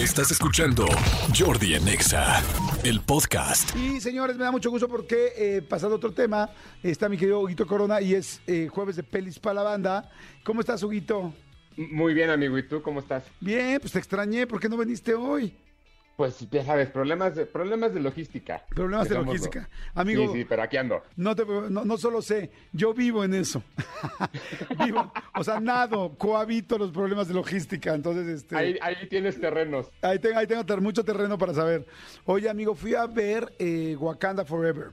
Estás escuchando Jordi en Exa, el podcast. Y señores, me da mucho gusto porque eh, pasando a otro tema, está mi querido Huguito Corona y es eh, jueves de pelis para la banda. ¿Cómo estás, Huguito? Muy bien, amigo. ¿Y tú cómo estás? Bien, pues te extrañé. ¿Por qué no viniste hoy? Pues ya sabes, problemas de, problemas de logística. Problemas de logística. Amigo, Sí, sí, pero aquí ando. no, te- no, no solo sé, yo vivo en eso. vivo, o sea, nado, cohabito los problemas de logística. Entonces, este... Ahí, ahí tienes terrenos. Ahí tengo, ahí tengo ter- mucho terreno para saber. Oye, amigo, fui a ver eh, Wakanda Forever.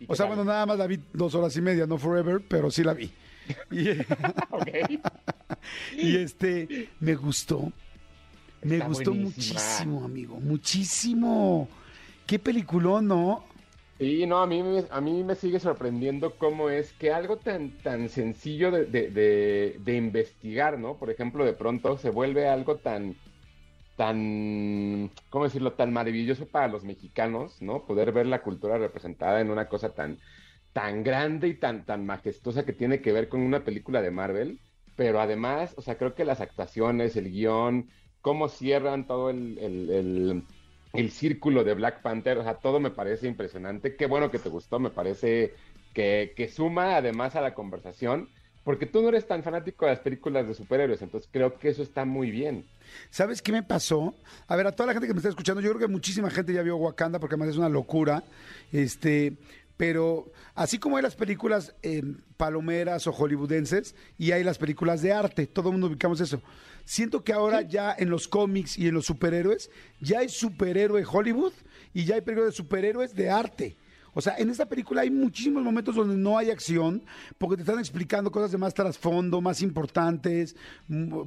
¿Y O sea, tal? bueno, nada más la vi dos horas y media, no Forever, pero sí la vi. Y, Ok. y, este, me gustó. Me Está gustó buenísima. muchísimo, amigo, muchísimo. Qué peliculón, ¿no? Sí, no, a mí, me- a mí me sigue sorprendiendo cómo es que algo tan, tan sencillo de, de- de- de investigar, ¿no? Por ejemplo, de pronto se vuelve algo tan, tan, ¿cómo decirlo? Tan maravilloso para los mexicanos, ¿no? Poder ver la cultura representada en una cosa tan, tan grande y tan, tan majestuosa que tiene que ver con una película de Marvel. Pero además, o sea, creo que las actuaciones, el guion, cómo cierran todo el, el- el- círculo de Black Panther, o sea, todo me parece impresionante. Qué bueno que te gustó, me parece que, que suma además a la conversación, porque tú no eres tan fanático de las películas de superhéroes, entonces creo que eso está muy bien. ¿Sabes qué me pasó? A ver, a toda la gente que me está escuchando, yo creo que muchísima gente ya vio Wakanda porque además es una locura. Este, pero así como hay las películas eh, palomeras o hollywoodenses y hay las películas de arte, todo el mundo ubicamos eso. Siento que ahora ya en los cómics y en los superhéroes, ya hay superhéroe Hollywood y ya hay películas de superhéroes de arte. O sea, en esta película hay muchísimos momentos donde no hay acción, porque te están explicando cosas de más trasfondo, más importantes,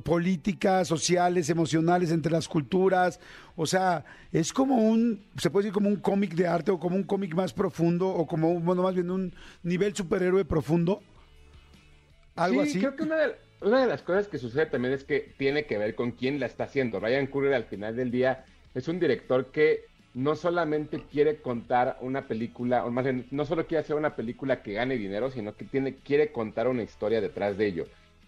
políticas, sociales, emocionales entre las culturas. O sea, es como un, se puede decir como un cómic de arte o como un cómic más profundo o como, un- bueno, más bien un nivel superhéroe profundo. Algo Sí, así. creo que una de, una de las cosas que sucede también es que tiene que ver con quién la está haciendo. Ryan Coogler al final del día es un director que no solamente quiere contar una película, o más bien, no solo quiere hacer una película que gane dinero, sino que tiene, quiere contar una historia detrás de ello.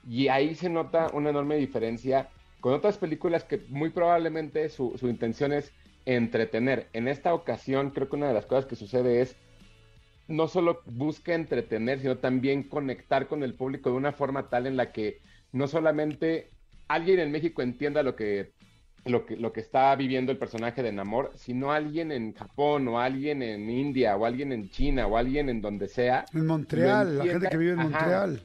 Y ahí se nota una enorme diferencia con otras películas que muy probablemente su, su intención es entretener. En esta ocasión creo que una de las cosas que sucede es no solo busca entretener, sino también conectar con el público de una forma tal en la que no solamente alguien en México entienda lo que, lo que, lo que está viviendo el personaje de Namor, sino alguien en Japón o alguien en India o alguien en China o alguien en donde sea. En Montreal, la gente que vive en Ajá. Montreal.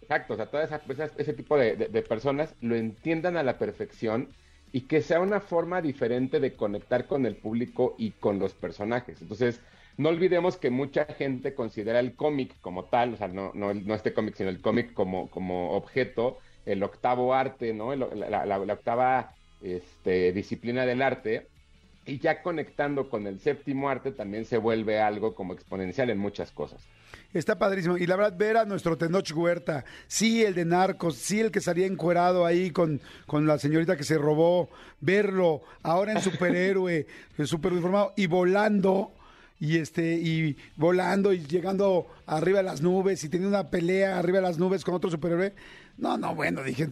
Exacto, o sea, todo esa- esa- ese tipo de, de- de personas lo entiendan a la perfección y que sea una forma diferente de conectar con el público y con los personajes. Entonces, no olvidemos que mucha gente considera el cómic como tal, o sea, no, no, no este cómic, sino el cómic como, como objeto, el octavo arte, ¿no? El- la, la- la octava este, disciplina del arte. Y ya conectando con el séptimo arte también se vuelve algo como exponencial en muchas cosas. Está padrísimo. Y la verdad, ver a nuestro Tenoch Huerta, sí, el de Narcos, sí, el que salía encuerado ahí con, con la señorita que se robó, verlo ahora en superhéroe, super uniformado y volando. Y este, y volando y llegando arriba de las nubes y teniendo una pelea arriba de las nubes con otro superhéroe. No, no, bueno, dije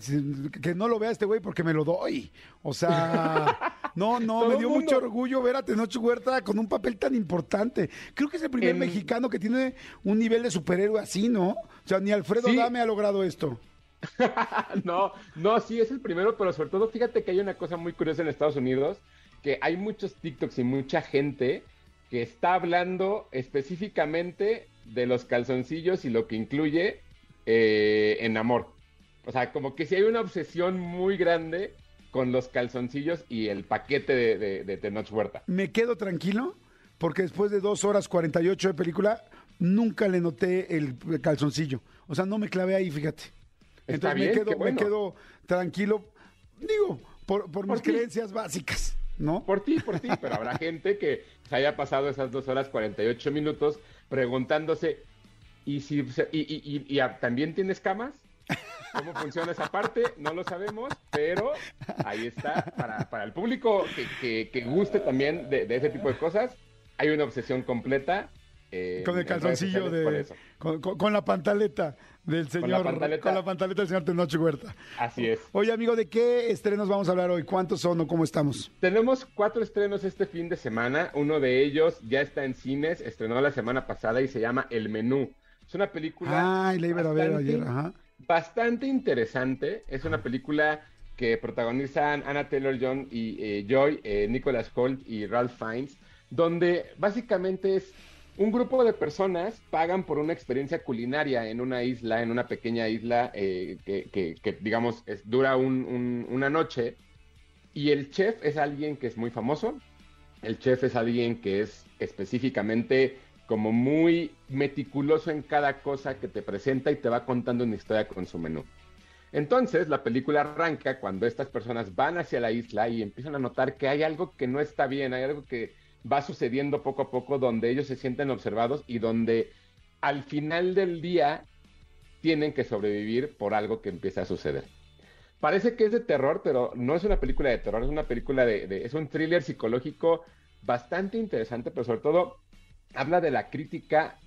que no lo vea este güey porque me lo doy. O sea, no, no, me dio mucho orgullo ver a Tenoch Huerta con un papel tan importante. Creo que es el primer En- mexicano que tiene un nivel de superhéroe así, ¿no? O sea, ni Alfredo Sí. Dame ha logrado esto. No, no, sí es el primero, pero sobre todo fíjate que hay una cosa muy curiosa en Estados Unidos, que hay muchos TikToks y mucha gente que está hablando específicamente de los calzoncillos y lo que incluye eh, en amor. O sea, como que si hay una obsesión muy grande con los calzoncillos y el paquete de, de, de Tenoch Huerta. Me quedo tranquilo porque después de dos horas 48 de película, nunca le noté el calzoncillo. O sea, no me clavé ahí, fíjate. Entonces bien, me, quedo, bueno. me quedo tranquilo, digo, por, por mis creencias básicas, ¿no? Por ti, por ti, pero habrá gente que se haya pasado esas dos horas 48 minutos preguntándose, ¿y si y, también tienes camas? ¿Cómo funciona esa parte? No lo sabemos, pero ahí está. Para, el público que, guste también de ese tipo de cosas, hay una obsesión completa. Eh, Con el calzoncillo de. Con, con- con la pantaleta Del señor, la pantaleta. con la pantaleta del señor Tenoch Huerta. Así es. Oye, amigo, ¿de qué estrenos vamos a hablar hoy? ¿Cuántos son o cómo estamos? Tenemos cuatro estrenos este fin de semana. Uno de ellos ya está en cines, estrenó la semana pasada y se llama El Menú. Es una película. Ay, la iba a ver ayer, ajá. Bastante interesante. Es una película que protagonizan Anna Taylor John y eh, Joy, eh, Nicholas Holt y Ralph Fiennes, donde básicamente es un grupo de personas pagan por una experiencia culinaria en una isla, en una pequeña isla eh, que, digamos, dura un- un- una noche. Y el chef es alguien que es muy famoso. El chef es alguien que es específicamente como muy meticuloso en cada cosa que te presenta y te va contando una historia con su menú. Entonces, la película arranca cuando estas personas van hacia la isla y empiezan a notar que hay algo que no está bien, hay algo que va sucediendo poco a poco donde ellos se sienten observados y donde al final del día tienen que sobrevivir por algo que empieza a suceder. Parece que es de terror, pero no es una película de terror, es una película de, es un thriller psicológico bastante interesante, pero sobre todo habla de la crítica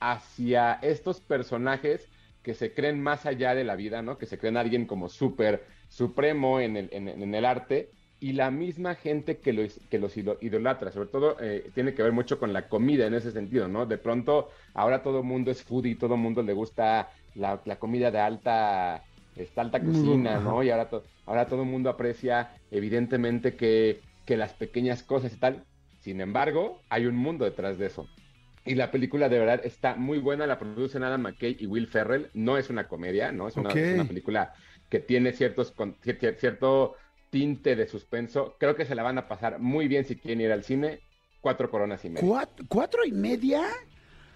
hacia estos personajes que se creen más allá de la vida, ¿no? Que se creen alguien como súper supremo en el, en, en el arte y la misma gente que, los que los ido- idolatra, sobre todo eh, tiene que ver mucho con la comida en ese sentido, ¿no? De pronto ahora todo el mundo es foodie, todo el mundo le gusta la, la comida de alta, esta alta cocina, ¿no? Y ahora, to- ahora todo el mundo aprecia evidentemente que, que las pequeñas cosas y tal. Sin embargo, hay un mundo detrás de eso. Y la película de verdad está muy buena, la producen Adam McKay y Will Ferrell. No es una comedia, ¿no? Es una, Ok. es una película que tiene ciertos con- cier- cier- cierto tinte de suspenso. Creo que se la van a pasar muy bien si quieren ir al cine. Cuatro coronas y media. ¿Cuatro, cuatro y media?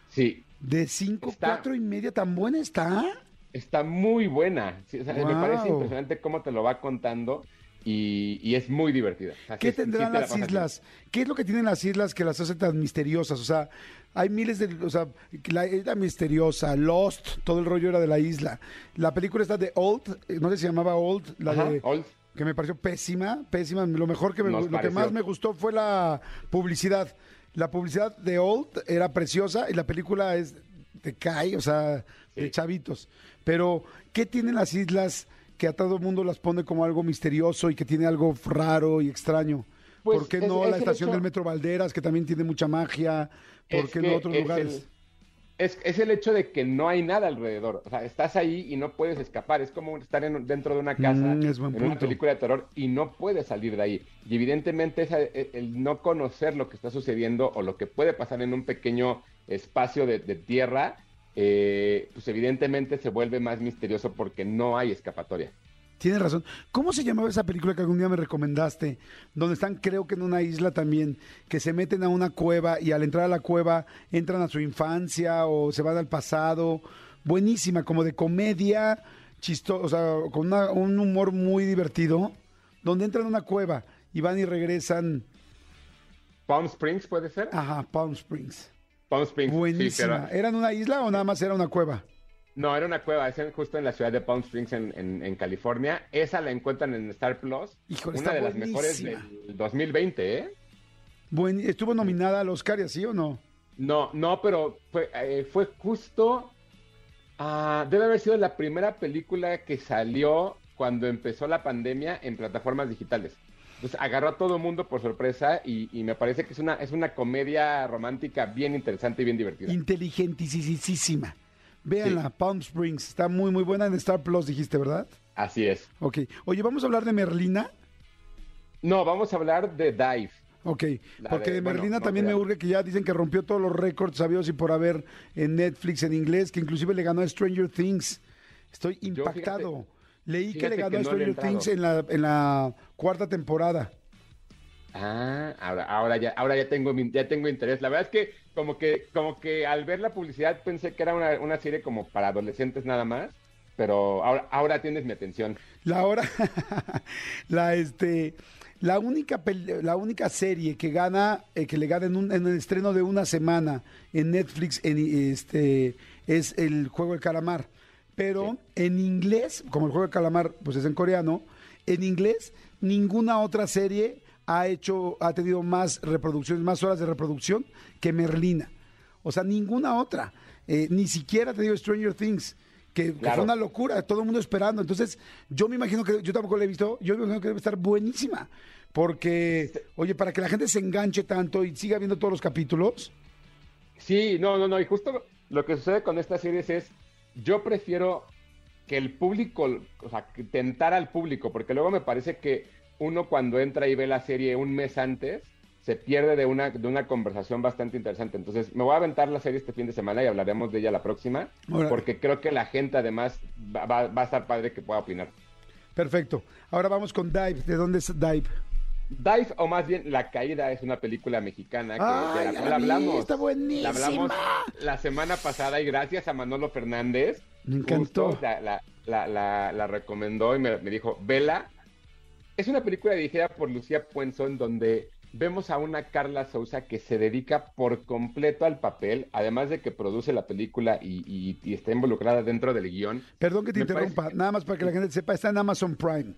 Sí, ¿De cinco, Está- cuatro y media? ¿Tan buena está? está muy buena. Sí, o sea, Me parece impresionante cómo te lo va contando y, y es muy divertida. O sea, ¿Qué sí- sí tendrán te la las islas? ¿Qué es lo que tienen las islas que las hace tan misteriosas? O sea, hay miles de... O sea, la isla misteriosa, Lost, todo el rollo era de la isla. La película está de Old, no sé si se llamaba Old, la bien. Ajá, de... Old. Que me pareció pésima, pésima. Lo mejor que me, Nos lo que más me gustó fue la publicidad. La publicidad de Old era preciosa y la película es de cae, o sea, de chavitos. Pero, ¿qué tienen las islas que a todo el mundo las pone como algo misterioso y que tiene algo raro y extraño? Pues, ¿Por qué es- no es la estación hecho- del Metro Valderas, que también tiene mucha magia? ¿Por Es qué que no otros es lugares? el- es, es el hecho de que no hay nada alrededor. O sea, estás ahí y no puedes escapar. Es como estar en- dentro de una casa, Mm, es en una película de terror, y no puedes salir de ahí. Y evidentemente esa- el, el no conocer lo que está sucediendo o lo que puede pasar en un pequeño espacio de, de tierra, eh, pues evidentemente se vuelve más misterioso porque no hay escapatoria. Tienes razón. ¿Cómo se llamaba esa película que algún día me recomendaste? Donde están, creo que en una isla también, que se meten a una cueva y al entrar a la cueva entran a su infancia o se van al pasado. Buenísima, como de comedia, chistosa, o sea, con una- un humor muy divertido, donde entran a una cueva y van y regresan, Palm Springs puede ser. ajá, Palm Springs. Palm Springs. Buenísima. pero- ¿Era en una isla o nada más era una cueva? No, era una cueva, es en- justo en la ciudad de Palm Springs, en, en- en California. Esa la encuentran en Star Plus. Híjole, una de las mejores del 2020, ¿eh? Buen- ¿Estuvo nominada al Oscar y así o no? No, no, pero fue, eh, fue justo. ah, debe haber sido la primera película que salió cuando empezó la pandemia en plataformas digitales. Entonces agarró a todo el mundo por sorpresa y, y me parece que es una, es una comedia romántica bien interesante y bien divertida. Inteligentísima. Véanla, Palm Springs. Está muy, muy buena en Star Plus, dijiste, ¿verdad? Así es. Ok. Oye, vamos a hablar de Merlina. No, vamos a hablar de Dive. Ok, La porque de- de bueno, Merlina no, también me urge que ya dicen que rompió todos los récords sabidos y por haber en Netflix en inglés, que inclusive le ganó a Stranger Things. Estoy Yo, impactado. fíjate- Leí que le ganó que a no Stranger. Things en la, en la cuarta temporada. Ah, ahora, ahora ya, ahora ya tengo, mi- ya tengo interés. La verdad es que como que, como que al ver la publicidad pensé que era una, una serie como para adolescentes nada más, pero ahora, ahora tienes mi atención. La hora, la este, la única la única serie que gana, eh, que le gana en, un- en el estreno de una semana en Netflix, en, este, es el juego del calamar. Pero en inglés, como el juego del calamar, pues es en coreano, en inglés ninguna otra serie ha hecho, ha tenido más reproducciones, más horas de reproducción que Merlina. O sea, ninguna otra. Eh, ni siquiera te digo Stranger Things, que, fue una locura, todo el mundo esperando. Entonces, yo me imagino que, yo tampoco la he visto, yo me imagino que debe estar buenísima. Porque, oye, para que la gente se enganche tanto y siga viendo todos los capítulos, Sí, no, no, no. Y justo lo que sucede con estas series es, yo prefiero que el público, o sea, que tentar al público, porque luego me parece que uno cuando entra y ve la serie un mes antes, se pierde de una, de una conversación bastante interesante. Entonces, me voy a aventar la serie este fin de semana y hablaremos de ella la próxima, porque creo que la gente además va, va- va a estar padre que pueda opinar. perfecto. Ahora vamos con Dive. ¿De dónde es Dive? Dive, o más bien La Caída, es una película mexicana que, Ay, de la cual hablamos. está buenísima. La hablamos la semana pasada y gracias a Manolo Fernández. Me encantó. justo La, la- la- la- la recomendó y me, me dijo, Vela. Es una película dirigida por Lucía Puenzo en donde vemos a una Carla Souza que se dedica por completo al papel, además de que produce la película y, y- y está involucrada dentro del guion. Perdón que te Me interrumpa, parece- nada más para que la gente sepa, está en Amazon Prime.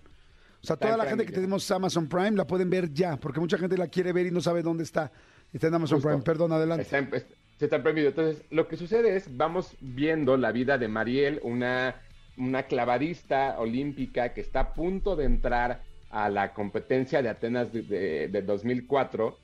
O sea, Está toda la gente que tenemos Amazon Prime la pueden ver ya, porque mucha gente la quiere ver y no sabe dónde está. Está en Amazon Justo. Prime, perdón, adelante. Está en, está en Prime. Entonces, lo que sucede es, vamos viendo la vida de Mariel, una, una clavadista olímpica que está a punto de entrar a la competencia de Atenas de, de- de 2004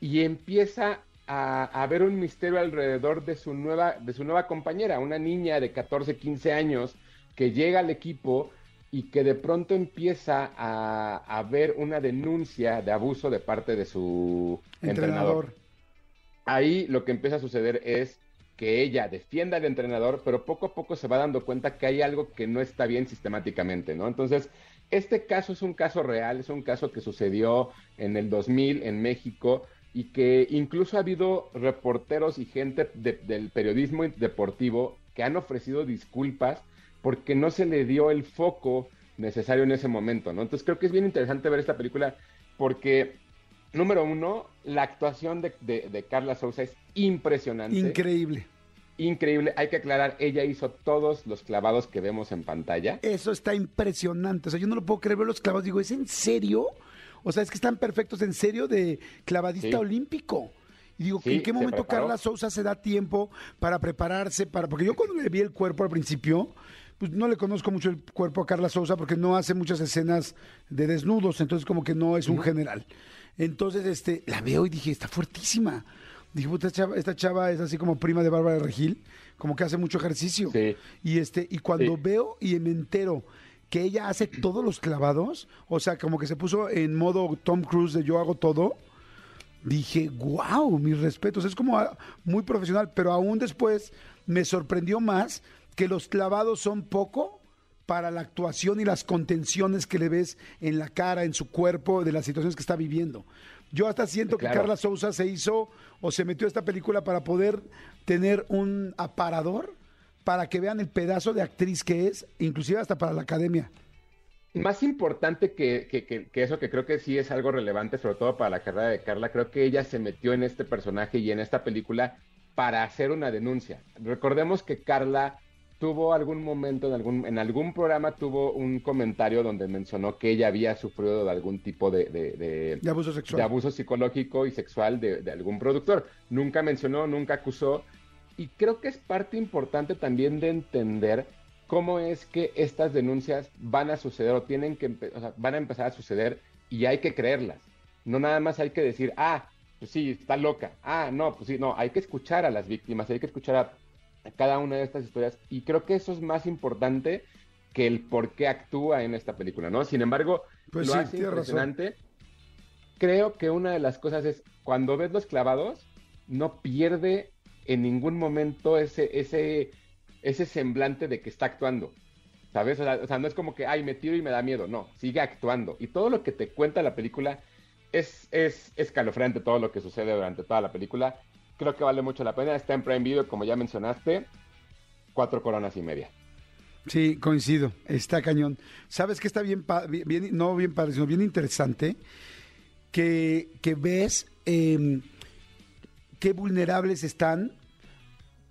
y empieza a, a haber un misterio alrededor de su, nueva, de su nueva compañera, una niña de 14, 15 años que llega al equipo y que de pronto empieza a, a ver una denuncia de abuso de parte de su entrenador Entrenador. ahí lo que empieza a suceder es que ella defienda al entrenador, pero poco a poco se va dando cuenta que hay algo que no está bien sistemáticamente, ¿no? Entonces, este caso es un caso real, es un caso que sucedió en el 2000 en México y que incluso ha habido reporteros y gente de- del periodismo deportivo que han ofrecido disculpas porque no se le dio el foco necesario en ese momento, ¿no? Entonces creo que es bien interesante ver esta película porque Número uno, la actuación de, de- de Carla Souza es impresionante. Increíble. Increíble. Hay que aclarar, ella hizo todos los clavados que vemos en pantalla. Eso está impresionante. O sea, yo no lo puedo creer ver los clavados. Digo, ¿es en serio? O sea, es que están perfectos en serio de clavadista Sí. olímpico. Y digo, Sí, ¿en qué momento. Carla Sousa se da tiempo para prepararse? para Porque yo cuando le vi el cuerpo al principio, pues no le conozco mucho el cuerpo a Carla Sousa porque no hace muchas escenas de desnudos, entonces como que no es un general. Entonces, este, la veo y dije, está fuertísima. Dije, puta, esta chava, esta chava es así como prima de Bárbara Regil, como que hace mucho ejercicio. Sí. Y este, y cuando Sí. veo y me entero que ella hace todos los clavados, o sea, como que se puso en modo Tom Cruise de yo hago todo, dije, wow, mis respetos. Es como ah, muy profesional, pero aún después me sorprendió más que los clavados son poco para la actuación y las contenciones que le ves en la cara, en su cuerpo, de las situaciones que está viviendo. Yo hasta siento que. Carla Sousa se hizo o se metió a esta película para poder tener un aparador para que vean el pedazo de actriz que es, inclusive hasta para la academia. Más importante que, que- que- que eso, que creo que sí es algo relevante, sobre todo para la carrera de Carla, creo que ella se metió en este personaje y en esta película para hacer una denuncia. Recordemos que Carla tuvo algún momento, en algún, en algún programa tuvo un comentario donde mencionó que ella había sufrido de algún tipo de, de- de- De abuso sexual. de abuso psicológico y sexual de, de algún productor. Nunca mencionó, nunca acusó. Y creo que es parte importante también de entender cómo es que estas denuncias van a suceder o tienen que empe- o sea, van a empezar a suceder y hay que creerlas. No nada más hay que decir, ah, pues sí, está loca. Ah, no, pues sí, no, hay que escuchar a las víctimas, hay que escuchar a, a cada una de estas historias. Y creo que eso es más importante que el por qué actúa en esta película, ¿no? Sin embargo, Pues lo sí, hace razón. impresionante. Creo que una de las cosas es cuando ves los clavados, no pierde en ningún momento ese, ese, ese semblante de que está actuando. ¿Sabes? O sea, o sea, no es como que, ay, me tiro y me da miedo. No, sigue actuando. Y todo lo que te cuenta la película es, es escalofriante, todo lo que sucede durante toda la película. Creo que vale mucho la pena. Está en Prime Video, como ya mencionaste. Cuatro coronas y media. Sí, coincido. Está cañón. ¿Sabes qué está bien, bien, no bien padre, sino bien interesante? Que, que ves eh, qué vulnerables están.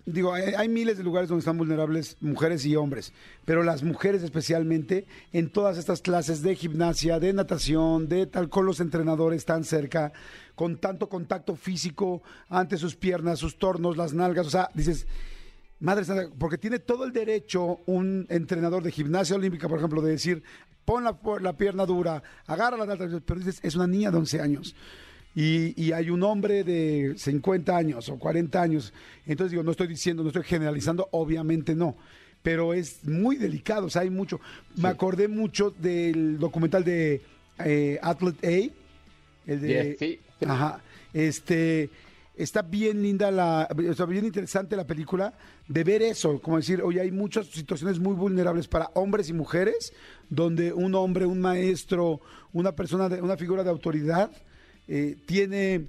Digo, hay, hay miles de lugares donde están vulnerables mujeres y hombres, pero las mujeres especialmente en todas estas clases de gimnasia, de natación, de tal, con los entrenadores tan cerca, con tanto contacto físico ante sus piernas, sus tornos, las nalgas, o sea, dices, Madre santa, porque tiene todo el derecho un entrenador de gimnasia olímpica, por ejemplo, de decir, pon la, pierna dura, agarra la pero dices, es una niña de 11 años. Y, y, hay un hombre de 50 años o 40 años. Entonces digo, no estoy diciendo, no estoy generalizando, obviamente no. Pero es muy delicado, o sea, hay mucho. Me acordé mucho del documental de eh, Athlete A. El de, sí. Ajá. Este, está bien linda la, está bien interesante la película de ver eso, como decir, oye, hay muchas situaciones muy vulnerables para hombres y mujeres, donde un hombre, un maestro, una persona, de, una figura de autoridad, eh, tiene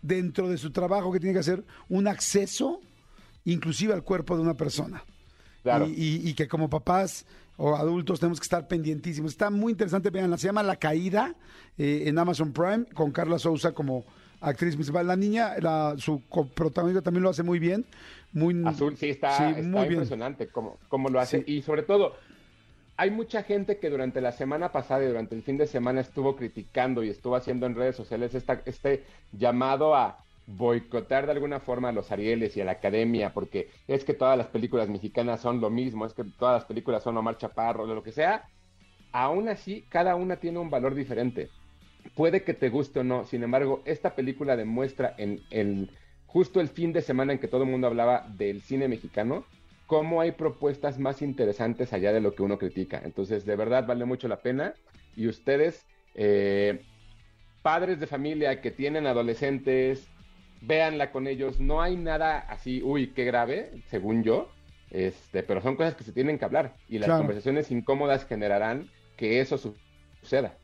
dentro de su trabajo que tiene que hacer un acceso inclusive al cuerpo de una persona. Y, que como papás o adultos tenemos que estar pendientísimos. Está muy interesante, veanla, se llama La Caída eh, en Amazon Prime con Carla Souza como actriz principal. La niña, la, su protagonista también lo hace muy bien. Muy, Azul, sí, está, impresionante cómo, cómo, lo hace. Y sobre todo, hay mucha gente que durante la semana pasada y durante el fin de semana estuvo criticando y estuvo haciendo en redes sociales este llamado a boicotar de alguna forma a los Arieles y a la academia, porque es que todas las películas mexicanas son lo mismo, es que todas las películas son Omar Chaparro, lo que sea. Aún así, cada una tiene un valor diferente. Puede que te guste o no, sin embargo, esta película demuestra en el justo el fin de semana en que todo el mundo hablaba del cine mexicano, cómo hay propuestas más interesantes allá de lo que uno critica. Entonces, de verdad vale mucho la pena. Y ustedes, eh, padres de familia que tienen adolescentes, véanla con ellos. No hay nada así, uy, qué grave, según yo. Este, pero son cosas que se tienen que hablar y las conversaciones incómodas generarán que eso suceda.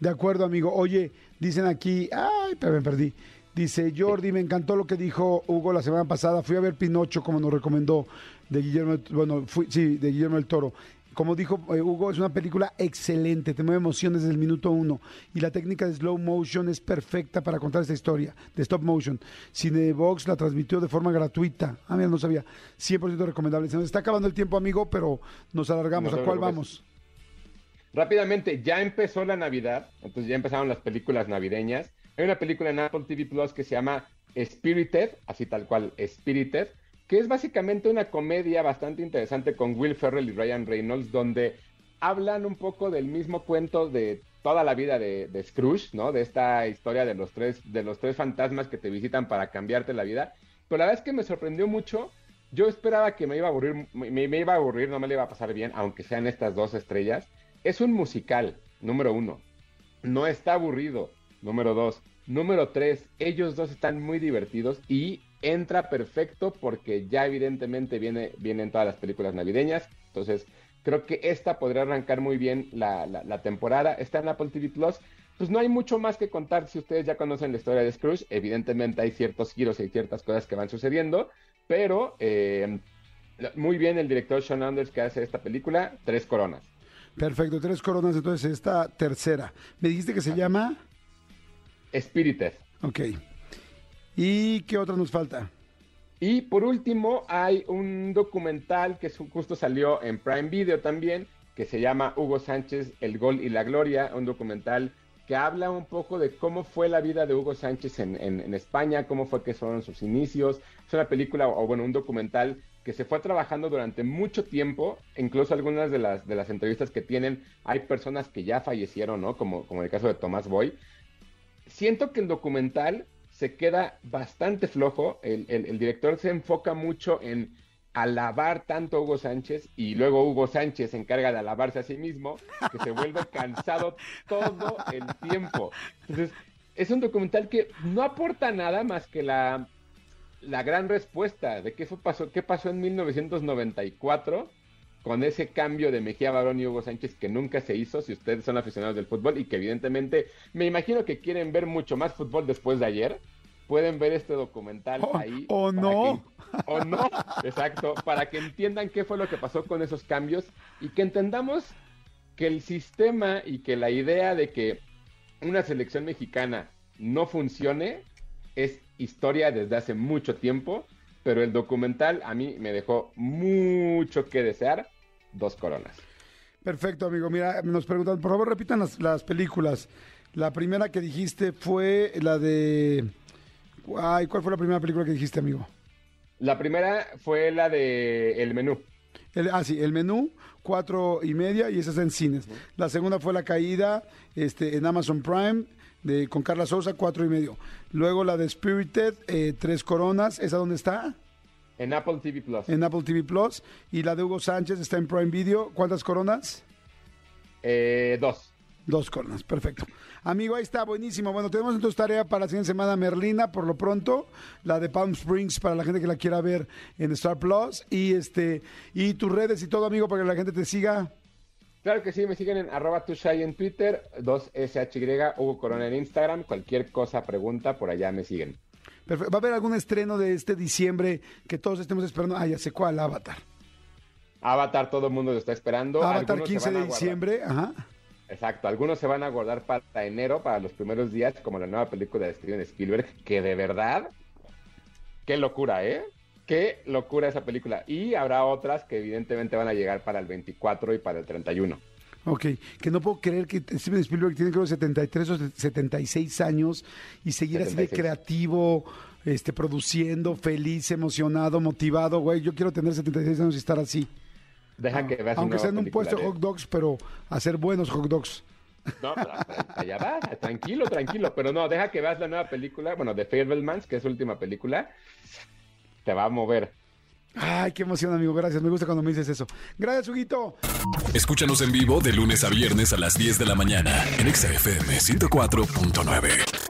De acuerdo, amigo. Oye, dicen aquí, ay, pero me perdí. Dice Jordi, me encantó lo que dijo Hugo la semana pasada. Fui a ver Pinocho, como nos recomendó de Guillermo, bueno, fui, sí, de Guillermo el Toro. Como dijo eh, Hugo, es una película excelente, te mueve emociones desde el minuto uno. Y la técnica de slow motion es perfecta para contar esta historia, de stop motion. Cinebox la transmitió de forma gratuita. Ah, mira, no sabía. 100% recomendable. Se nos está acabando el tiempo, amigo, pero nos alargamos. ¿A cuál vamos? Rápidamente, ya empezó la Navidad, entonces ya empezaron las películas navideñas. Hay una película en Apple TV Plus que se llama Spirited, así tal cual, Spirited que es básicamente una comedia bastante interesante con Will Ferrell y Ryan Reynolds, donde hablan un poco del mismo cuento de toda la vida de, Scrooge, ¿no? De esta historia de los tres, de los tres fantasmas que te visitan para cambiarte la vida. Pero la verdad es que me sorprendió mucho. Yo esperaba que me iba a aburrir, me, iba a aburrir, no me le iba a pasar bien, aunque sean estas dos estrellas. Es un musical, número uno. No está aburrido, número dos. Número tres, ellos dos están muy divertidos y entra perfecto porque ya evidentemente viene, vienen todas las películas navideñas. Entonces, creo que esta podría arrancar muy bien la, la, temporada. Está en Apple TV Plus. Pues no hay mucho más que contar si ustedes ya conocen la historia de Scrooge. Evidentemente hay ciertos giros y ciertas cosas que van sucediendo, pero eh, muy bien el director Sean Anders que hace esta película, Tres Coronas. Perfecto, Tres Coronas, entonces esta tercera. ¿Me dijiste que se llama? Spirited. Ok. ¿Y qué otra nos falta? Y por último, hay un documental que justo salió en Prime Video también, que se llama Hugo Sánchez, El Gol y la Gloria, un documental que habla un poco de cómo fue la vida de Hugo Sánchez en, España, cómo fue que fueron sus inicios. Es una película, o bueno, un documental que se fue trabajando durante mucho tiempo, incluso algunas de las, de las entrevistas que tienen, hay personas que ya fallecieron, ¿no? Como, como en el caso de Tomás Boy. Siento que el documental se queda bastante flojo. El, director se enfoca mucho en alabar tanto a Hugo Sánchez y luego Hugo Sánchez se encarga de alabarse a sí mismo, que se vuelve cansado todo el tiempo. Entonces, es un documental que no aporta nada más que la, la gran respuesta de qué, fue, pasó, qué pasó en 1994 con ese cambio de Mejía Barón y Hugo Sánchez que nunca se hizo si ustedes son aficionados del fútbol y que evidentemente me imagino que quieren ver mucho más fútbol después de ayer. Pueden ver este documental oh, ahí. O no. o no, exacto, para que entiendan qué fue lo que pasó con esos cambios y que entendamos que el sistema y que la idea de que una selección mexicana no funcione es historia desde hace mucho tiempo, pero el documental a mí me dejó mucho que desear dos coronas. Perfecto, amigo. Mira, nos preguntan, por favor, repitan las, películas. La primera que dijiste fue la de... Ay, ¿cuál fue la primera película que dijiste, amigo? La primera fue la de El Menú. El, ah, sí, el menú, cuatro y media, y esa está en cines. La segunda fue La Caída, este, en Amazon Prime, de, con Carla Sosa, cuatro y medio. Luego la de Spirited, eh, tres coronas, ¿esa dónde está? En Apple TV Plus. En Apple TV Plus. Y la de Hugo Sánchez está en Prime Video, ¿cuántas coronas? Eh, dos. Dos coronas, perfecto. Amigo, ahí está, buenísimo. Bueno, tenemos entonces tarea para la siguiente semana Merlina, por lo pronto, la de Palm Springs para la gente que la quiera ver en Star Plus y este y tus redes y todo, amigo, para que la gente te siga. Claro que sí, me siguen en arroba tushai en Twitter, 2SHY, Hugo Corona en Instagram, cualquier cosa, pregunta, por allá me siguen. Perfecto. ¿Va a haber algún estreno de este diciembre que todos estemos esperando? Ah, ya sé cuál, Avatar. Avatar, todo el mundo lo está esperando. Avatar Algunos se 15 van a de diciembre, ajá. Exacto, algunos se van a guardar para enero, para los primeros días, como la nueva película de Steven Spielberg, que de verdad, qué locura, ¿eh? Qué locura esa película. Y habrá otras que evidentemente van a llegar para el 24 y para el 31. Ok, que no puedo creer que Steven Spielberg tiene creo 73 o 76 años y seguir así de 76. creativo, este, produciendo, feliz, emocionado, motivado, güey. Yo quiero tener 76 años y estar así. Deja que veas Aunque sea en un puesto de hot dogs, pero hacer buenos hot dogs. No, pero allá va, tranquilo, tranquilo. Pero no, deja que veas la nueva película, bueno, de Fablemans, que es su última película. Te va a mover. Ay, qué emoción, amigo. Gracias. Me gusta cuando me dices eso. Gracias, Huguito. Escúchanos en vivo de lunes a viernes a las 10 de la mañana en Exa FM 104.9.